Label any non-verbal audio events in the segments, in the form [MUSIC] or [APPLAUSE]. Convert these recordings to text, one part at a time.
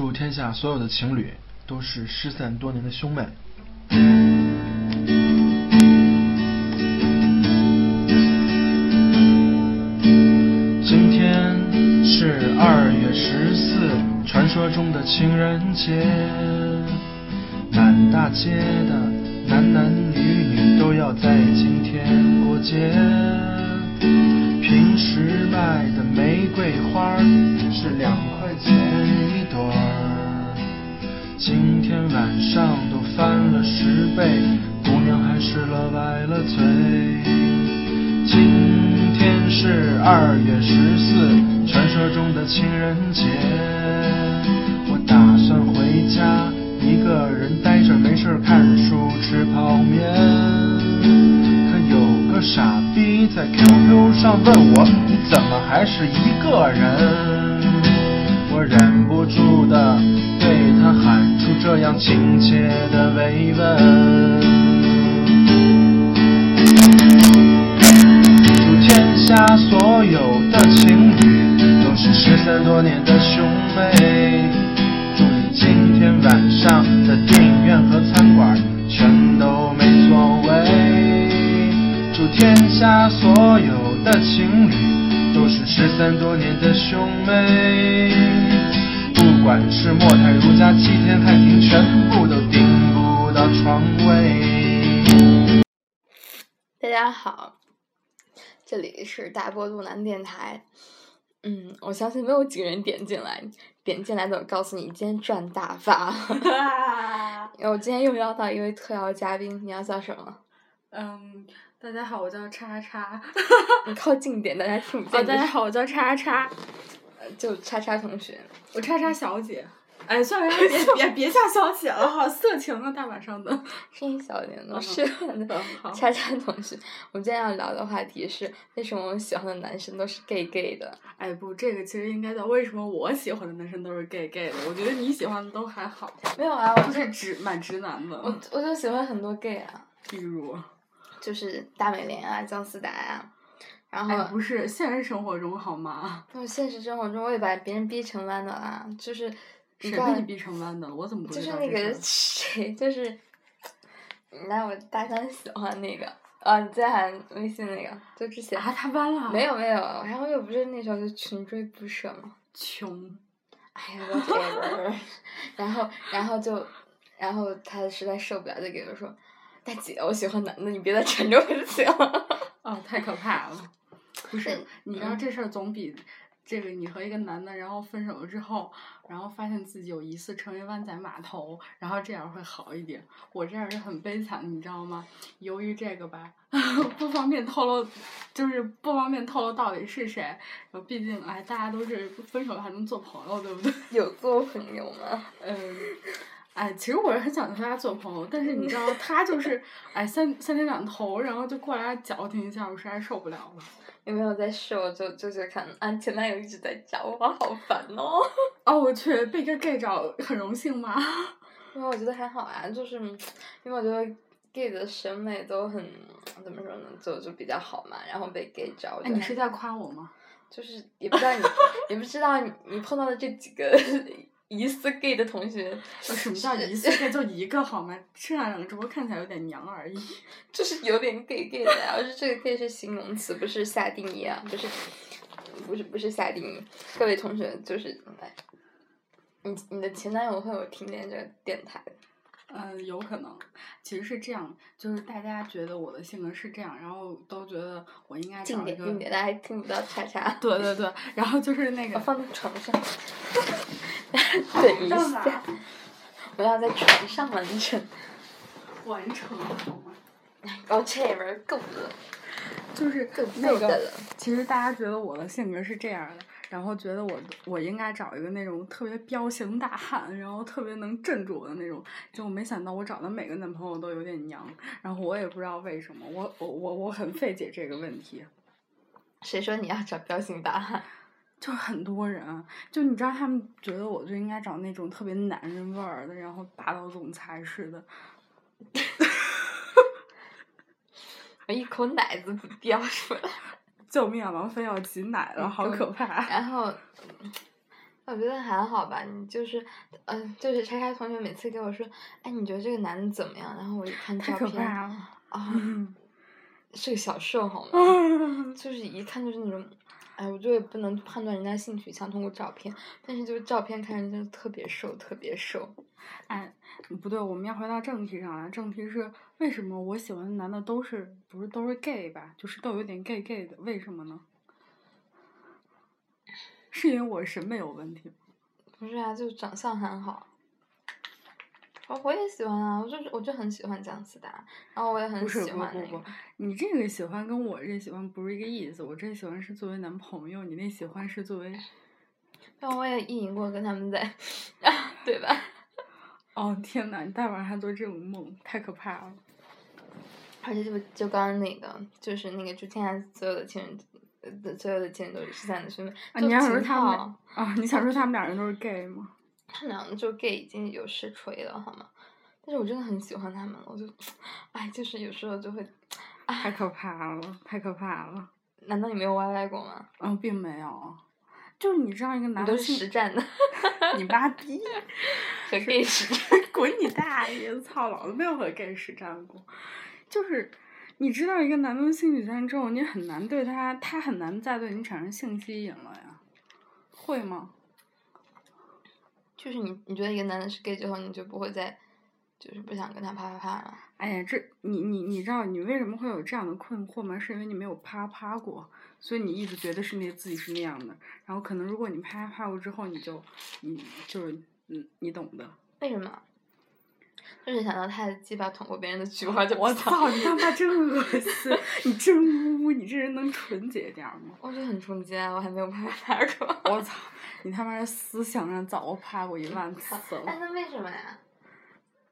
祝天下所有的情侣都是失散多年的兄妹。今天是二月十四，传说中的情人节，满大街的男男女女都要在今天过节。平时卖的玫瑰花是两块钱一朵，今天晚上都翻了十倍，姑娘还是乐歪了嘴。今天是二月十四，传说中的情人节，我打算回家一个人待着，没事儿傻逼在 QQ 上问我，你怎么还是一个人？我忍不住的对他喊出这样亲切的慰问。祝天下所有的情侣都是失散多年的兄妹。祝你今天晚上的电影下所有的情侣都是失散多年的兄妹。不管是莫泰、如家、七天、太平，全部都订不到床位。大家好，这里是大波路南电台。嗯，我相信没有几个人点进来，点进来的我告诉你，今天赚大发。[LAUGHS] 然后我今天又邀到一位特邀嘉宾，你要叫什么？嗯，大家好，我叫叉叉。[LAUGHS] 你靠近点，大家听不哦，见。大家好，我叫叉叉，[LAUGHS] 呃就叉叉同学。我叉叉小姐。哎，算了，[LAUGHS] 别别别叫小姐了，好色情啊！大晚上的。声音小一点的，嗯是的。叉叉同学，我们今天要聊的话题是为什么我们喜欢的男生都是 gay gay 的？哎不，这个其实应该叫为什么我喜欢的男生都是 gay gay 的？我觉得你喜欢的都还好，没有啊，我就是直蛮直男的。我我就喜欢很多 gay 啊，比如，就是大美莲啊、姜思达啊、然后哎，不是现实生活中好吗？那现实生活中我也把别人逼成弯的啦，就是谁把你逼成弯的？我怎么不就是那个？谁，就是那我大三喜欢那个啊，你在喊微信那个，就之前啊，他弯了？没有没有，然后又不是那时候就穷追不舍嘛，穷。哎呀，whatever，[LAUGHS] 然后然后就然后他实在受不了，就给我说。大姐，我喜欢男的，你别再缠着我就行了。[LAUGHS] 哦，太可怕了！不是，你知道这事儿总比这个你和一个男的，然后分手了之后，然后发现自己有疑似成为湾仔码头，然后这样会好一点。我这样是很悲惨，你知道吗？由于这个吧，[LAUGHS] 不方便透露，就是不方便透露到底是谁。然后毕竟哎，大家都是分手了还能做朋友，对不对？有做朋友吗？[LAUGHS] 嗯。哎，其实我是很想跟他做朋友，但是你知道，[LAUGHS] 他就是哎三三天两头，然后就过来矫情一下，我实在受不了了。有没有在秀？就就是看啊，前男友一直在找我，好烦哦。哦，我去，被一个 gay 找很荣幸吗？[LAUGHS] 因为我觉得还好啊，就是因为我觉得 gay 的审美都很怎么说呢，就就比较好嘛，然后被 gay 找。哎，你是在夸我吗？就是也不知道你 [LAUGHS] 也不知道你你碰到的这几个疑似 gay 的同学，[LAUGHS] 呃什么叫疑似 gay？就一个好吗？剩下两个只不过看起来有点娘而已。[LAUGHS] 就是有点 gay gay 的呀。而是这个 gay 是形容词，不是下定义啊，不是不是不是下定义。各位同学，就是来，你你的前男友会有听见这个电台的。嗯，有可能，其实是这样，就是大家觉得我的性格是这样，然后都觉得我应该近找一个，点近点，大家听不到叉叉。对对对，然后就是那个，我放在床上。[LAUGHS] [LAUGHS] 等一下，我要在船上完成。完成了好吗？哦，这玩意儿够了，就是够那个了。其实大家觉得我的性格是这样的，然后觉得我我应该找一个那种特别彪形大汉，然后特别能镇住我的那种。结果没想到我找的每个男朋友都有点娘，然后我也不知道为什么，我我我我很费解这个问题。谁说你要找彪形大汉？就很多人，就你知道，他们觉得我就应该找那种特别男人味儿的，然后霸道总裁似的。[LAUGHS] 我一口奶子不掉出来。[LAUGHS] 救命啊！王菲要挤奶了，好可怕！然后，我觉得还好吧，你就是，嗯、就是拆开同学每次给我说，哎，你觉得这个男的怎么样？然后我一看照片。啊，[LAUGHS] 是个小瘦好吗？就是一看就是那种，哎，我就也不能判断人家性取向通过照片，但是就是照片看着真的特别瘦，特别瘦。哎，不对，我们要回到正题上来。正题是为什么我喜欢的男的都是不是都是 gay 吧？就是都有点 gay gay 的，为什么呢？是因为我审美有问题吗？不是啊，就长相很好。我我也喜欢啊，我就我就很喜欢姜思达，然后我也很不是喜不不不欢那个。，你这个喜欢跟我这喜欢不是一个意思。我这喜欢是作为男朋友，你那喜欢是作为……但我也意淫过跟他们在，[LAUGHS] 对吧？[LAUGHS] 哦天呐，你大晚上还做这种梦，太可怕了。而且就就刚刚那个，就是那个祝天下所有的情人，呃，所有的情人都是失散的兄妹。啊，你要说秦他们啊，你想说他们俩人都是 gay 吗？他们两个就 gay 已经有实锤了，好吗？但是我真的很喜欢他们了，我就，哎，就是有时候就会，太可怕了，太可怕了。难道你没有 YY 过吗？嗯，并没有，就是你知道一个你都是男的性实战的，[LAUGHS] 你妈逼，和 gay 实战。[LAUGHS] 滚你大爷！操，老子没有和 gay 实战过。就是你知道一个男的性取向之后，你很难对他，他很难再对你产生性吸引了呀，会吗？就是你，你觉得一个男的是 gay 之后，你就不会再，就是不想跟他啪啪啪了。哎呀，这你你你知道你为什么会有这样的困惑吗？是因为你没有啪啪过，所以你一直觉得是那自己是那样的。然后可能如果你啪啪过之后，你就你就是嗯，你懂的。为什么？就是想到他的鸡巴捅过别人的菊花就我操操！你他妈 [LAUGHS] 真恶心！你真污！你这人能纯洁点儿吗？我就很纯洁啊！我还没有啪啪啪过。我操！你他妈的思想上早啪过一万次哎，了。[LAUGHS] 那为什么呀？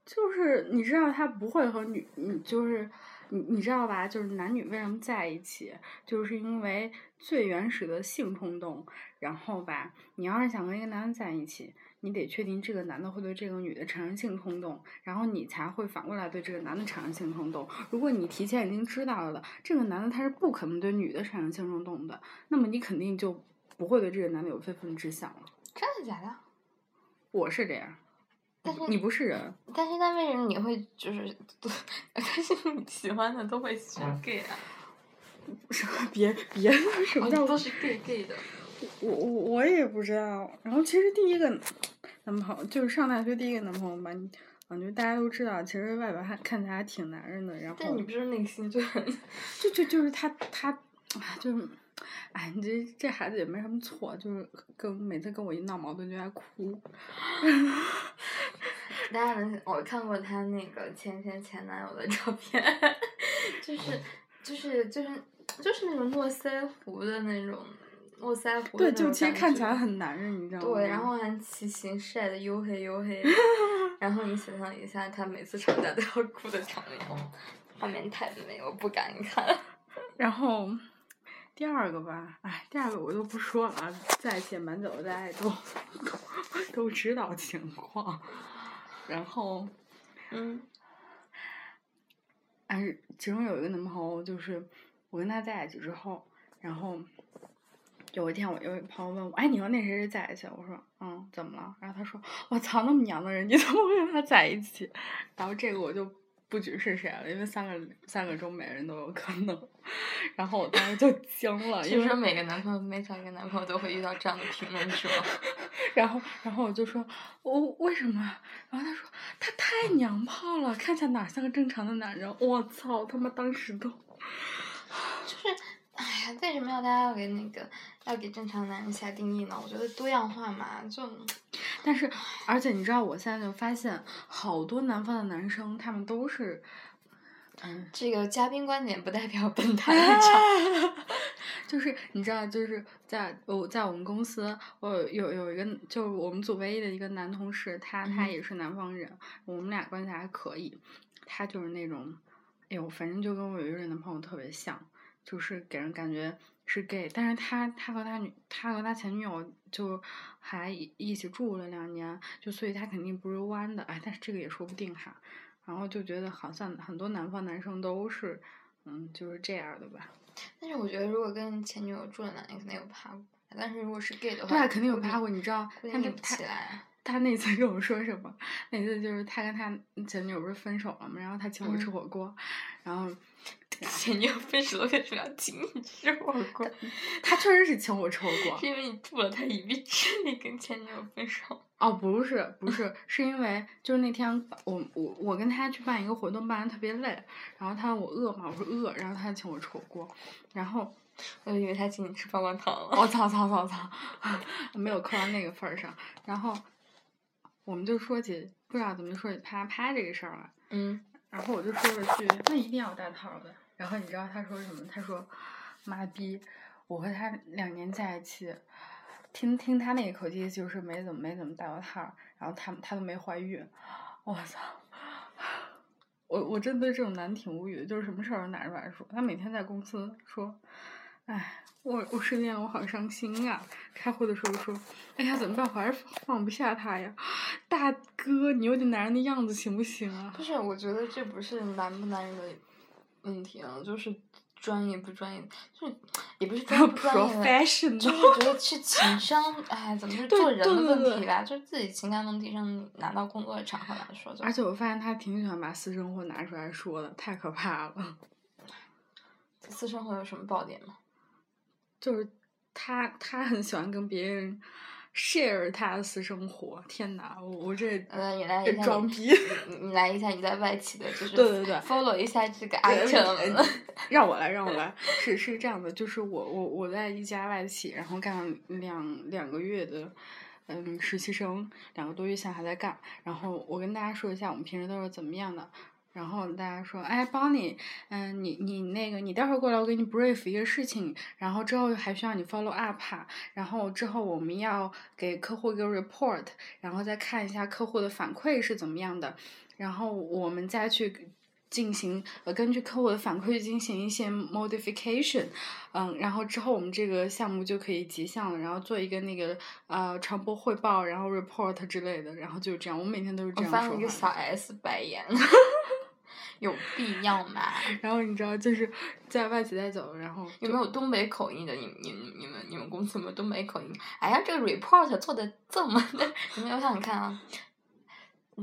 就是你知道他不会和女，你就是你你知道吧？就是男女为什么在一起，就是因为最原始的性冲动。然后吧，你要是想跟一个男的在一起，你得确定这个男的会对这个女的产生性冲动，然后你才会反过来对这个男的产生性冲动。如果你提前已经知道了这个男的他是不可能对女的产生性冲动的，那么你肯定就不会对这个男的有非分之想了。真的假的？我是这样，但是你不是人。但是那为什么你会就是，但是你喜欢的都会选 gay 啊？[LAUGHS] 什么别别的什么叫哦都是 gay gay 的。我我我也不知道。然后其实第一个男朋友就是上大学第一个男朋友吧，你感觉大家都知道，其实外表还看起来还挺男人的。然后但你不是内心就很，就就就是他他，哎就是，哎，你这这孩子也没什么错，就是跟每次跟我一闹矛盾就爱哭。大家能我看过他那个前前前男友的照片，就是就是就是就是那种络腮胡的那种络腮胡对，就其实看起来很男人，你知道吗？对，然后还 [LAUGHS] 骑行晒的黝黑黝黑，[LAUGHS] 然后你想象一下他每次吵架都要哭的场面，画面太美，我不敢看。[LAUGHS] 然后第二个吧，哎，第二个我就不说了啊，在一起蛮久的，大家也都都都知道情况。然后，嗯，哎，其中有一个男朋友，就是我跟他在一起之后，然后有一天我有朋友问我，哎，你和那谁谁在一起？我说，嗯，怎么了？然后他说，我操，那么娘的人，你怎么会跟他在一起？然后这个我就不只是谁了，因为三个三个中每个人都有可能。然后我当时就惊了，因为每个男朋友每找一个男朋友都会遇到这样的评论，是吗？[LAUGHS] 然后，然后我就说，我为什么？然后他说，他太娘炮了，看起来哪像个正常的男人。我操，他妈当时都，[LAUGHS] 就是，哎呀，为什么要大家要给那个要给正常男人下定义呢？我觉得多样化嘛，就但是，而且你知道，我现在就发现，好多南方的男生，他们都是，嗯，这个嘉宾观点不代表本 [LAUGHS] 台立场。[LAUGHS] 就是你知道，就是在我在我们公司，我有有有一个，就是我们组唯一的一个男同事，他他嗯也是南方人，我们俩关系还可以。他就是那种，哎呦，反正就跟我有一个男朋友特别像，就是给人感觉是 gay，但是他他和他女他和他前女友就还一一起住了两年，就所以他肯定不是弯的，哎，但是这个也说不定哈。然后就觉得好像很多南方男生都是，嗯，就是这样的吧。但是我觉得，如果跟前女友住了两年，肯定有怕过。但是如果是 gay 的话，对啊，肯定有趴过，你知道他那拧不起来。他那次跟我说什么？那次就是他跟他前女友不是分手了嘛，然后他请我吃嗯火锅，然后 [LAUGHS] 前女友分手了，为什么要请你吃火锅？他确实是请我吃火锅 [LAUGHS] 是。因为你助了他一臂之力跟前女友分手。哦，不是，不是，是因为就是那天我我我跟他去办一个活动，办的特别累，然后他问我饿吗？我说饿，然后他请我吃火锅，然后 [LAUGHS] 我以为他请你吃棒棒糖了。我操操操操，没有扣到那个份儿上，然后我们就说起不知道怎么说起啪啪这个事儿了。嗯，然后我就说了句：“那一定要戴套的。”然后你知道他说什么？他说：“妈逼，我和他两年在一起，听听他那个口气就是没怎么没怎么戴过套儿，然后他他都没怀孕。”我操！我我真对这种男挺无语的，就是什么事儿都拿出来说。他每天在公司说：“哎，我我失恋了，我好伤心啊！”开会的时候说：“哎呀，怎么办？我还是放不下他呀！大哥，你有点男人的样子行不行啊？”不是，我觉得这不是男不男人的问题啊，就是专业不专业，就是也不是专业不专业的就是觉得是情商，哎，怎么是做人的问题吧？就是自己情感问题上拿到工作的场合来说，而且我发现他挺喜欢把私生活拿出来说的，太可怕了。私生活有什么爆点吗？就是他，他很喜欢跟别人 share 他的私生活。天呐，我我这呃，你来这一下你，装逼，你你来一下你在外企的，就是 [LAUGHS] 对对对 follow 一下这个对 item，[LAUGHS] 让我来，让我来。是是这样的，就是我我我在一家外企，然后干了两两个月的。嗯，实习生两个多月现在还在干，然后我跟大家说一下我们平时都是怎么样的，然后大家说，哎，帮你，嗯，你你那个，你待会儿过来，我给你 brief 一个事情，然后之后还需要你 follow up，然后之后我们要给客户一个 report，然后再看一下客户的反馈是怎么样的，然后我们再去进行呃，根据客户的反馈进行一些 modification，嗯，然后之后我们这个项目就可以结项了，然后做一个那个呃传播汇报，然后 report 之类的，然后就是这样，我每天都是这样说翻了一个小。S 白眼，[LAUGHS] 有必要吗？[LAUGHS] 然后你知道，就是在外企带走，然后有没有东北口音的？你你你你们你们公司有没有东北口音？哎呀，这个 report 做的这么的，你们我想看啊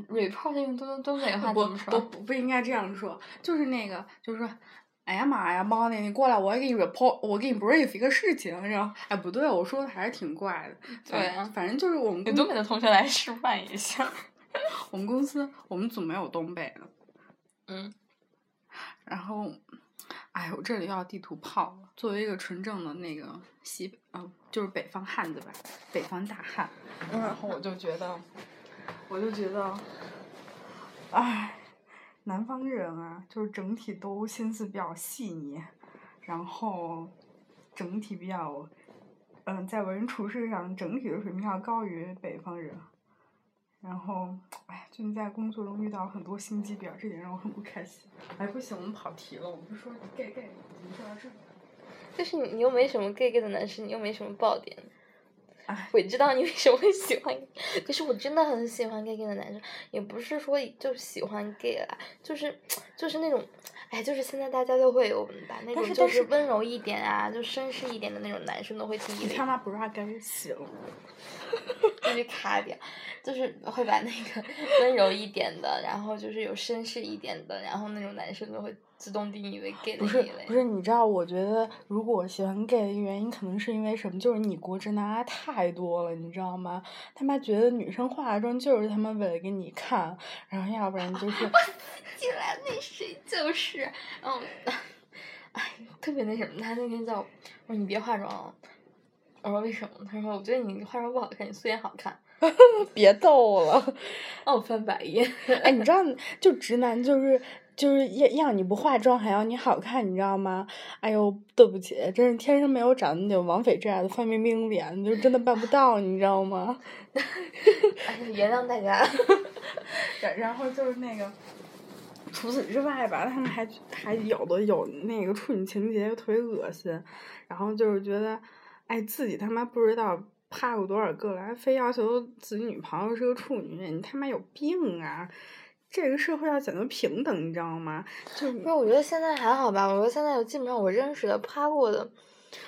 ，report 用东东北话不怎么说？不不不应该这样说，就是那个，就是说，哎呀妈呀，猫呢？你过来，我要给你 report，我给你 brief 一个事情，然后，哎，不对，我说的还是挺怪的。对啊反正就是我们公有东北的同学来示范一下。[LAUGHS] 我们公司我们组没有东北的，嗯，然后，哎呦，这里要地图炮了。作为一个纯正的那个西北，嗯、就是北方汉子吧，北方大汉，然后我就觉得，我就觉得，哎，南方人啊，就是整体都心思比较细腻，然后整体比较，嗯、在为人处事上整体的水平要高于北方人。然后，哎，最近在工作中遇到很多心机婊，这点让我很不开心。哎，不行，我们跑题了，我们就说 gay gay，怎么说到这里？就是你你又没什么 gay gay 的男生，你又没什么爆点。哎，我知道你为什么会喜欢，可是我真的很喜欢 gay gay 的男生，也不是说就喜欢 gay 啦，就是就是那种，哎，就是现在大家都会有把那种就但是温柔一点啊，就绅士一点的那种男生都会第一你他妈不让该行。[LAUGHS] 必须卡掉，就是会把那个 [LAUGHS] 温柔一点的，然后就是有绅士一点的，然后那种男生都会自动定义为 gay 的不是一类。不是，你知道，我觉得如果我喜欢 gay 的原因，可能是因为什么？就是你国直男癌太多了，你知道吗？他妈觉得女生化妆就是他妈为了给你看，然后要不然就 [LAUGHS] 是进来那谁就是，嗯，[LAUGHS] 哎，特别那什么，他那天叫我，我说你别化妆了，我说为什么？他说我觉得你化妆不好看，你素颜好看。[LAUGHS] 别逗了。哦，我翻白眼。哎，你知道，就直男就是就是要要你不化妆还要你好看，你知道吗？哎呦，对不起，真是天生没有长那种王菲这样的范冰冰脸，你就真的办不到，你知道吗？[LAUGHS] 哎，原谅大家。[LAUGHS] 然然后就是那个，除此之外吧，他们还还有的有那个处女情节，又特别恶心。然后就是觉得，哎，自己他妈不知道啪过多少个了，还非要求自己女朋友是个处女，你他妈有病啊！这个社会要讲究平等，你知道吗？就不是，我觉得现在还好吧。我觉得现在基本上我认识的趴过的，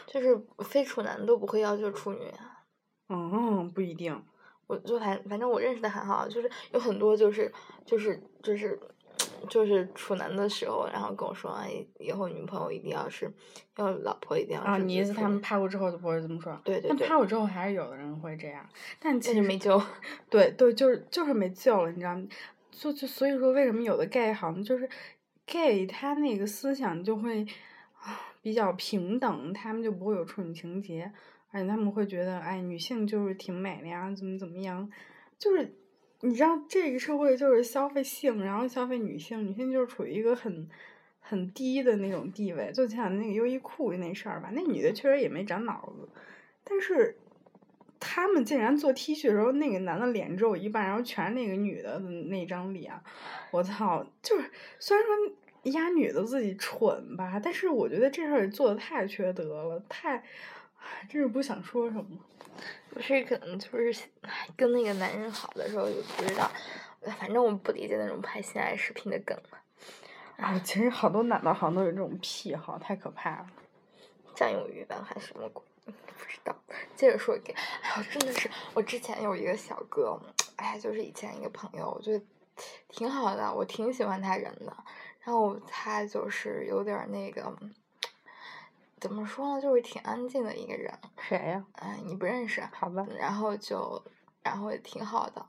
就是非处男都不会要求处女啊。嗯，不一定。我就反反正我认识的还好，就是有很多就是就是就是就是处男的时候，然后跟我说，哎，以后女朋友一定要是，要老婆一定要是。啊，你意思他们拍过之后就不会这么说？对对对但拍过之后还是有的人会这样，但其实没救。对对，就是就是没救了，你知道吗？就就所以说，为什么有的 gay 好像就是 gay 他那个思想就会啊比较平等，他们就不会有处女情节，而且他们会觉得，哎，女性就是挺美的呀，怎么怎么样，就是你知道这个社会就是消费性，然后消费女性，女性就是处于一个很。很低的那种地位，就像那个优衣库那事儿吧，那女的确实也没长脑子，但是他们竟然做 T 恤的时候，那个男的脸只有一半，然后全是那个女的那张脸，我操！就是虽然说丫女的自己蠢吧，但是我觉得这事儿做的太缺德了，太，真是不想说什么。不是可能就是唉跟那个男人好的时候，也不知道，反正我不理解那种拍性爱视频的梗。啊，其实好多男的好像都有这种癖好，太可怕了。占有欲吧，还是什么鬼？不知道。接着说给，哎呦，真的是，我之前有一个小哥，哎，就是以前一个朋友，我觉得挺好的，我挺喜欢他人的。然后他就是有点那个，怎么说呢，就是挺安静的一个人。谁呀、哎，你不认识。好吧。然后就，然后也挺好的，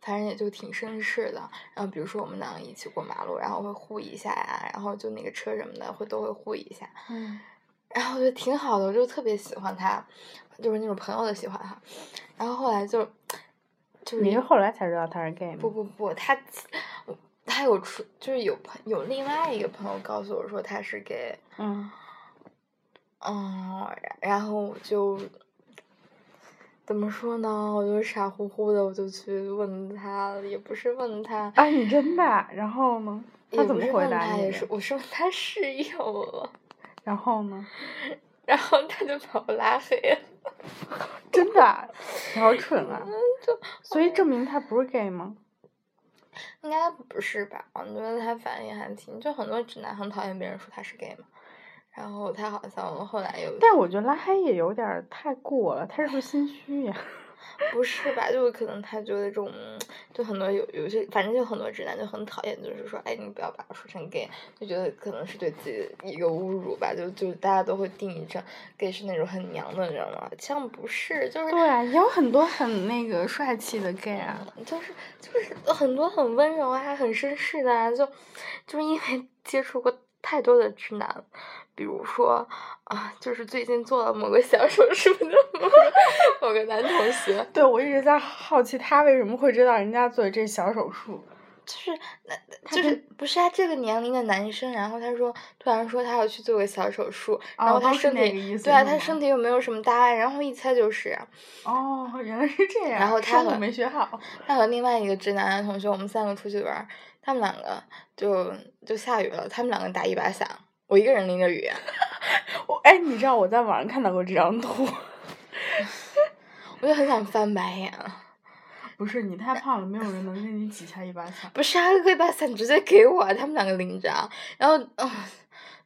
反正也就挺绅士的。然后比如说我们两个一起过马路，然后会护一下呀，然后就那个车什么的会都会护一下。嗯。[LAUGHS] 然后我觉得挺好的，我就特别喜欢他，就是那种朋友的喜欢哈。然后后来就，就是你是后来才知道他是 gay 吗？不不不，他他有出就是有朋有另外一个朋友告诉我说他是 gay，嗯。嗯，然后我就怎么说呢？我就傻乎乎的，我就去问他，也不是问他，啊，你真的？然后呢？他怎么回答你也是，我是问他室友了，[LAUGHS] 然后呢？[LAUGHS] 然后他就把我拉黑了。[LAUGHS] 真的啊？你好蠢啊！就所以证明他不是 gay 吗？应该不是吧？我觉得他反应还挺，就很多直男很讨厌别人说他是 gay 嘛。然后他好像后来有，但我觉得拉黑也有点儿太过了，他是不是心虚呀？[LAUGHS] 不是吧？就是可能他觉得这种，就很多有有些，反正就很多直男就很讨厌，就是说，哎，你不要把我说成 gay，就觉得可能是对自己的一个侮辱吧。就就大家都会定义成 gay 是那种很娘的人嘛，其实不是，就是对啊，也有很多很那个帅气的 gay 啊。就是就是很多很温柔啊，还很绅士的啊，就就是因为接触过太多的直男，比如说啊，就是最近做了某个小手术的某个男同学，对，我一直在好奇他为什么会知道人家做这小手术。就是那就是不是他这个年龄的男生，然后他说突然说他要去做个小手术，然后他身体对啊，他身体又没有什么大碍，然后一猜就是啊哦，原来是这样。然后他和没学好。他和另外一个直男的同学，我们三个出去玩儿，他们两个就就下雨了，他们两个打一把伞，我一个人淋着雨，[LAUGHS] 我哎，你知道我在网上看到过这张图。[LAUGHS] 我就很想翻白眼啊。[LAUGHS] 不是你太胖了，没有人能给你挤下一把伞。不是啊，可以把伞直接给我啊，他们两个拎着啊，然后啊、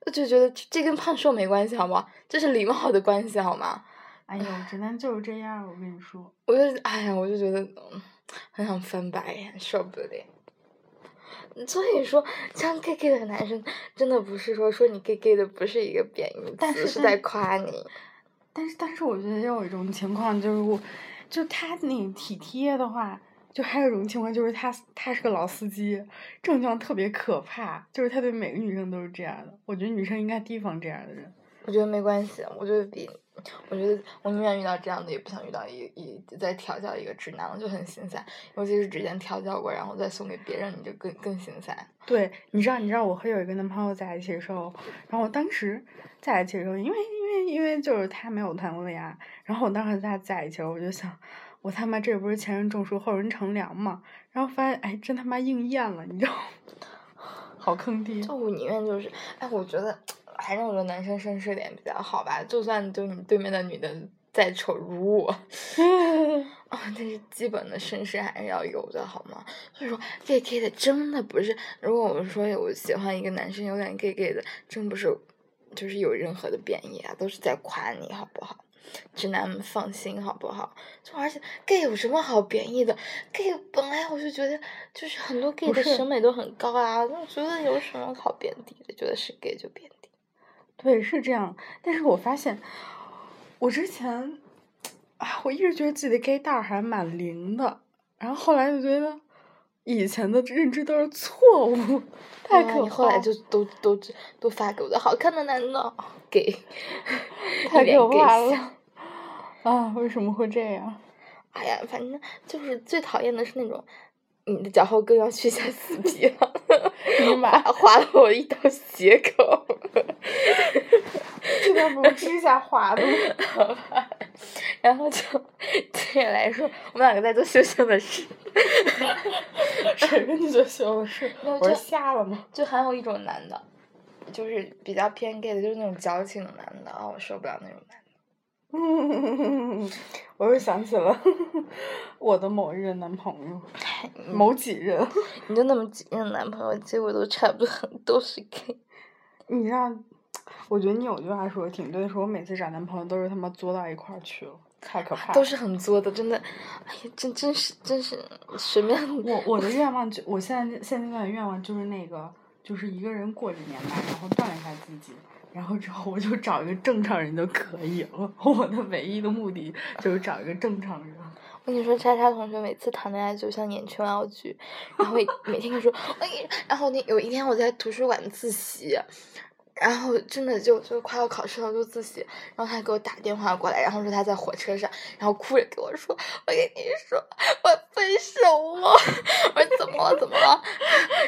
我就觉得这这跟胖瘦没关系好吗？这是礼貌的关系好吗？哎呦，直男就是这样，我跟你说。我就哎呀，我就觉得嗯很想翻白眼，受不了。所以说，像 gay gay 的男生，真的不是说说你 gay gay 的不是一个贬义词，但是是在夸你。但是但是我觉得有一种情况就是我，就他那个体贴的话，就还有一种情况就是他他是个老司机，这种情况特别可怕，就是他对每个女生都是这样的。我觉得女生应该提防这样的人。我觉得没关系，我觉得比，我觉得我宁愿遇到这样的，也不想遇到一一再调教一个直男，我就很心塞。尤其是之前调教过，然后再送给别人，你就更更心塞。对，你知道，你知道我和有一个男朋友在一起的时候，然后我当时在一起的时候，因为因为因为就是他没有谈过恋爱，然后我当时在在一起的时候，我就想，我他妈这不是前人种树后人乘凉嘛，然后发现哎，真他妈应验了，你知道？[LAUGHS] 好坑爹。就我宁愿就是，哎，我觉得，反正我觉得男生绅士点比较好吧，就算就你对面的女的再丑如我，[LAUGHS] 啊，但是基本的绅士还是要有的，好吗？所以说，gay gay 的真的不是，如果我们说我喜欢一个男生有点 gay gay 的，真不是就是有任何的贬义啊，都是在夸你，好不好？直男们放心，好不好？就而且 gay 有什么好贬义的？gay 本来我就觉得，就是很多 gay 的审美都很高啊，我觉得有什么好贬低的？觉得是 gay 就贬低。对，是这样。但是我发现，我之前，啊，我一直觉得自己的 gay 大还蛮灵的，然后后来就觉得以前的认知都是错误，太可怕。后来就都都都发给我的好看的男的 gay，[LAUGHS] 太可怕了。啊，为什么会这样？哎呀，反正就是最讨厌的是那种，你的脚后跟要去下死皮了，你妈划划了我一道血口。[LAUGHS] 这条不是指甲划的吗？好吧，然后就对你来说，我们两个在做羞羞的事。[LAUGHS] 谁跟你做羞的事？没有我是就瞎了吗？就还有一种男的，就是比较偏 gay 的，就是那种矫情的男的啊、我受不了那种男的。嗯，[LAUGHS] 我又想起了 [LAUGHS] 我的某一任男朋友，[LAUGHS] 嗯某几任。你就那么几任男朋友，结果都差不多，都是 gay。你知道，我觉得你有句话说的挺对，说我每次找男朋友都是他妈作到一块儿去了，太可怕了。都是很作的，真的，哎呀，真真是真是什么样的？我我的愿望就我现在现阶段的愿望就是那个，就是一个人过几年吧，然后锻炼一下自己，然后之后我就找一个正常人就可以了。[LAUGHS] 我的唯一的目的就是找一个正常人。我跟你说，莎莎同学每次谈恋爱就像演琼瑶剧，然后每天跟说，[LAUGHS] 哎，然后那有一天我在图书馆自习，然后真的就就快要考试了就自习，然后他给我打电话过来，然后说他在火车上，然后哭着跟我说，我跟你说我分手了，我说怎么了怎么了？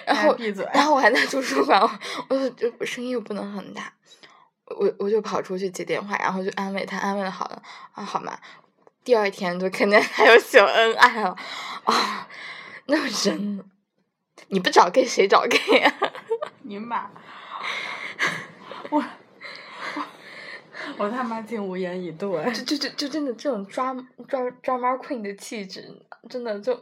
然后闭嘴然后我还在图书馆，我就就声音又不能很大。我我就跑出去接电话，然后就安慰他，安慰的好了啊，好吗？第二天就肯定还有秀恩爱了，啊，那我真的，你不找 gay 谁找 gay 啊？[LAUGHS] 你妈！我我他妈竟无言以对。就就就就真的这种抓抓抓猫 queen 的气质，真的就，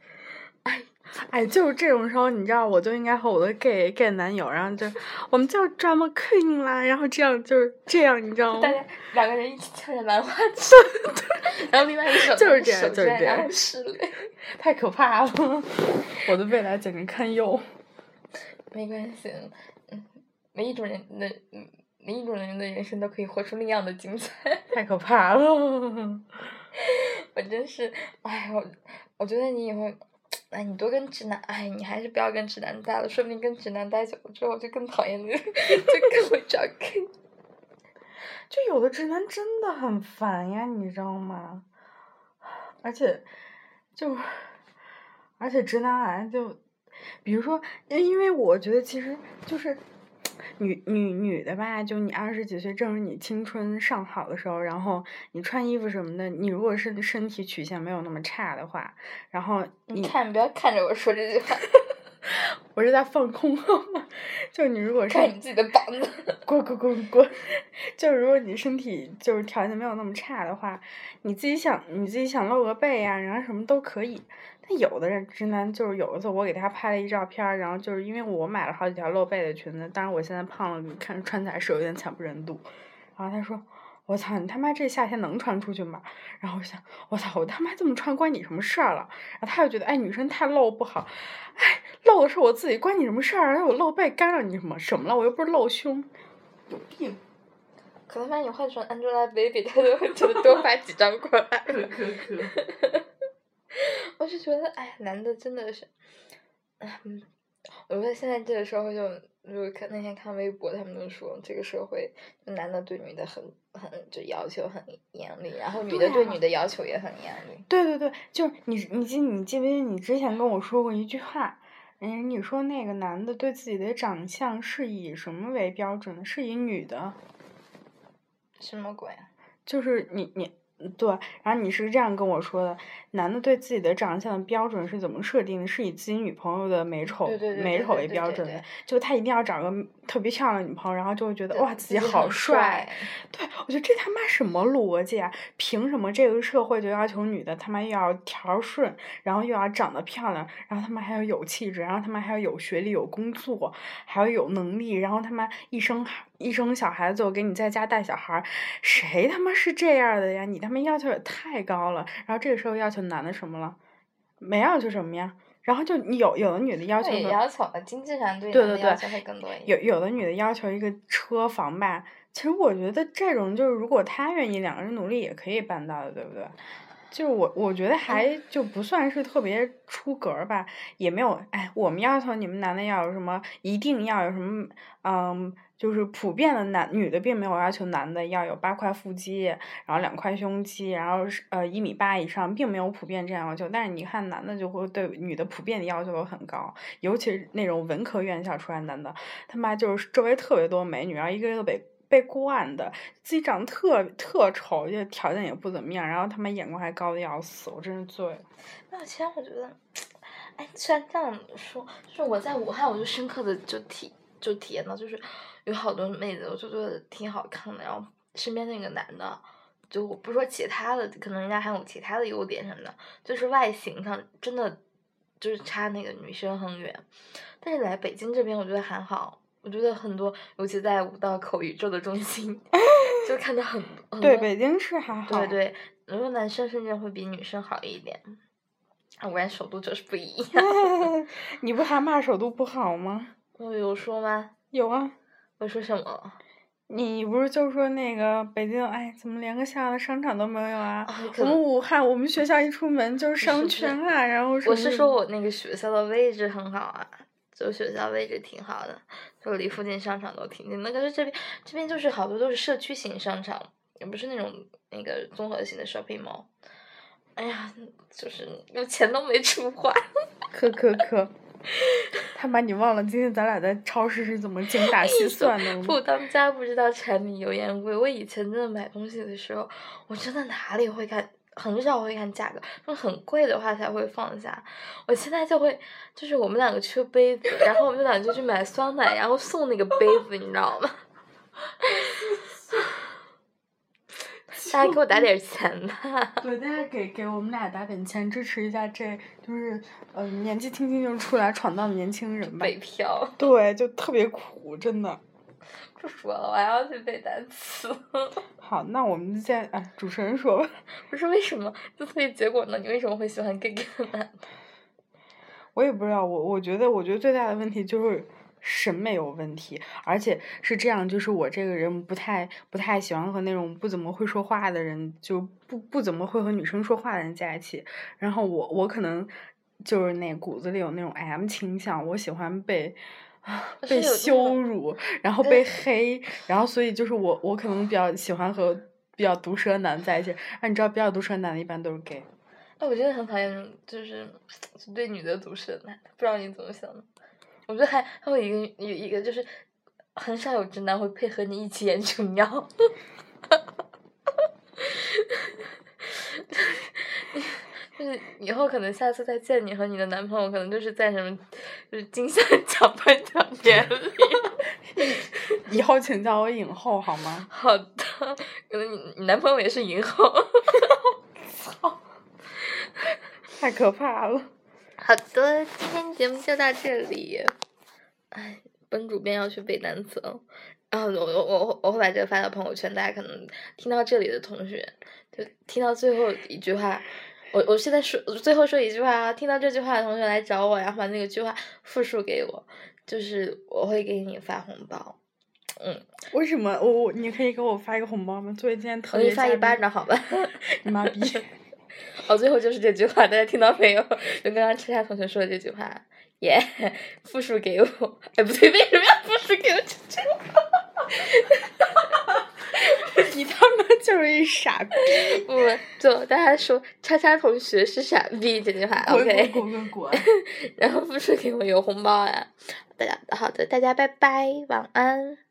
[TSK] 哎，哎，就是这种时候，你知道，我就应该和我的 gay gay 男友，然后就我们叫 drama queen 啦，然后这样就是这样，你知道吗大？家两个人一起跳着兰花指，[LAUGHS] 然后另外一手就是这样就是这样。太可怕了，我的未来简直堪忧。没关系，嗯，每一种人的，嗯，每一种人的人生都可以活出那样的精彩。[LAUGHS] 太可怕了！我真是，哎，我我觉得你以后，哎，你多跟直男，哎，你还是不要跟直男待了，说不定跟直男待久了之后就更讨厌你，[LAUGHS] 就更会找 gay。[LAUGHS] 就有的直男真的很烦呀，你知道吗？而且，就，而且直男癌就，比如说，因因为我觉得其实就是。女女女的吧，就你二十几岁，正是你青春尚好的时候，然后你穿衣服什么的，你如果是身体曲线没有那么差的话，然后你看，不要看着我说这句话，[LAUGHS] 我是在放空吗？[LAUGHS] 就你如果是看你自己的膀子。[LAUGHS] 滚滚滚滚！就是如果你身体就是条件没有那么差的话，你自己想你自己想露个背呀、然后什么都可以。但有的人直男就是有一次我给他拍了一照片儿，然后就是因为我买了好几条露背的裙子，但是我现在胖了，你看穿起来是有点惨不忍睹。然后他说：“我操，你他妈这夏天能穿出去吗？”然后我想：“我操，我他妈这么穿关你什么事儿了？”然后他又觉得：“哎，女生太露不好，哎，露的是我自己，关你什么事儿？啊？我露背干扰你什么什么了？我又不是露胸。”有病！可能把你换成 Angelababy，他都会觉得多发几张过来。[LAUGHS] [LAUGHS] 我就觉得，哎，男的真的是，嗯，我觉得现在这个社会就，就看那天看微博，他们都说这个社会，男的对女的很很就要求很严厉，然后女的对女的要求也很严厉。对对对，就是你，你记你记不记得你之前跟我说过一句话？嗯，你说那个男的对自己的长相是以什么为标准的？是以女的，什么鬼啊？就是你你对，然后你是这样跟我说的：男的对自己的长相的标准是怎么设定的？是以自己女朋友的美丑美丑为标准的，就他一定要找个特别漂亮女朋友，然后就会觉得哇自己好帅，对，我觉得这他妈什么逻辑啊？凭什么这个社会就要求女的他妈又要条顺，然后又要长得漂亮，然后他妈还要有气质，然后他妈还要有学历、有工作，还要有能力，然后他妈一生孩一生小孩子我给你在家带小孩儿，谁他妈是这样的呀？你他妈要求也太高了。然后这个时候要求男的什么了？没要求什么呀？然后就你有有的女的要求对个要求的经济上对对对要求会更多一有。有的女的要求一个车房吧，其实我觉得这种就是如果她愿意，两个人努力也可以办到的，对不对？就是我我觉得还就不算是特别出格儿吧，也没有哎，我们要求你们男的要有什么，一定要有什么，嗯，就是普遍的男女的并没有要求男的要有八块腹肌，然后两块胸肌，然后是呃一米八以上，并没有普遍这样要求。但是你看男的就会对女的普遍的要求都很高，尤其是那种文科院校出来男的，他妈就是周围特别多美女，然后一个个都被被惯的，自己长得特特丑，就条件也不怎么样，然后他们眼光还高的要死，我真是醉了。那其实我觉得，哎，虽然这样说，就是我在武汉，我就深刻的就体就体验到，就是有好多妹子，我就觉得挺好看的，然后身边那个男的，就我不说其他的，可能人家还有其他的优点什么的，就是外形上真的就是差那个女生很远。但是来北京这边，我觉得还好。我觉得很多，尤其在五道口宇宙的中心，就看到很很对，北京市还好。对对，很多男生甚至会比女生好一点。啊，果然首都就是不一样。[LAUGHS] 你不还骂首都不好吗？我有说吗？有啊，我说什么？你不是就说那个北京，哎，怎么连个像样的商场都没有啊？啊，我们武汉，我们学校一出门就是商圈啊，然后什么我是说我那个学校的位置很好啊，就学校位置挺好的，就离附近商场都挺近的。可是这边这边就是好多都是社区型商场，也不是那种那个综合型的 shopping mall。哎呀，就是有钱都没处花。可可可，他妈你忘了今天咱俩在超市是怎么精打细算的不，吗？他们家不知道柴米油盐贵。我以前真的买东西的时候，我真的哪里会看，很少会看价格，就很贵的话才会放下。我现在就会，就是我们两个缺杯子，然后我们俩就去买酸奶，然后送那个杯子，你知道吗？大家给我打点钱吧。[LAUGHS] 对，大家给给我们俩打点钱，支持一下这就是呃年纪轻轻就出来闯荡的年轻人吧北。漂，对，就特别苦，真的。不说了，我还要去背单词。[LAUGHS] 好，那我们现在哎，主持人说吧。不是为什么？就所以结果呢？你为什么会喜欢 gay gay 的男的？我也不知道，我我觉得，我觉得最大的问题就是审美有问题，而且是这样，就是我这个人不太不太喜欢和那种不怎么会说话的人，就不不怎么会和女生说话的人在一起。然后我我可能就是那骨子里有那种 M 倾向，我喜欢被。啊被羞辱，然后被黑，然后所以就是我，我可能比较喜欢和比较毒舌男在一起。啊，你知道比较毒舌男的一般都是 gay。哎，我真的很讨厌就是对女的毒舌男，不知道你怎么想的？我觉得还还有一个有一个就是很少有直男会配合你一起演琼瑶。就是以后可能下次再见你和你的男朋友，可能就是在什么，就是金像奖 [LAUGHS] 颁奖典礼。[LAUGHS] 以后请叫我影后好吗？好的，可能你你男朋友也是影后。[LAUGHS] 操太可怕了。好的，今天节目就到这里。哎，本主编要去背单词了，然后我我我我会把这个发到朋友圈，大家可能听到这里的同学，就听到最后一句话，我我现在说最后说一句话啊，听到这句话的同学来找我，然后把那个句话复述给我，就是我会给你发红包，嗯，为什么我我你可以给我发一个红包吗？作为今天特我给你发一别嘉宾巴掌好吧？[LAUGHS] 你妈逼！[LAUGHS] 哦，最后就是这句话，大家听到没有？就刚刚吃夏同学说的这句话，耶、复述给我。哎，不对，为什么要复述给我这句话？[LAUGHS] 你他妈就是一傻逼！不，就大家说叉叉同学是傻逼这句话，OK。滚滚滚滚！[LAUGHS] 然后不是给我有红包呀。大家好的，大家拜拜，晚安。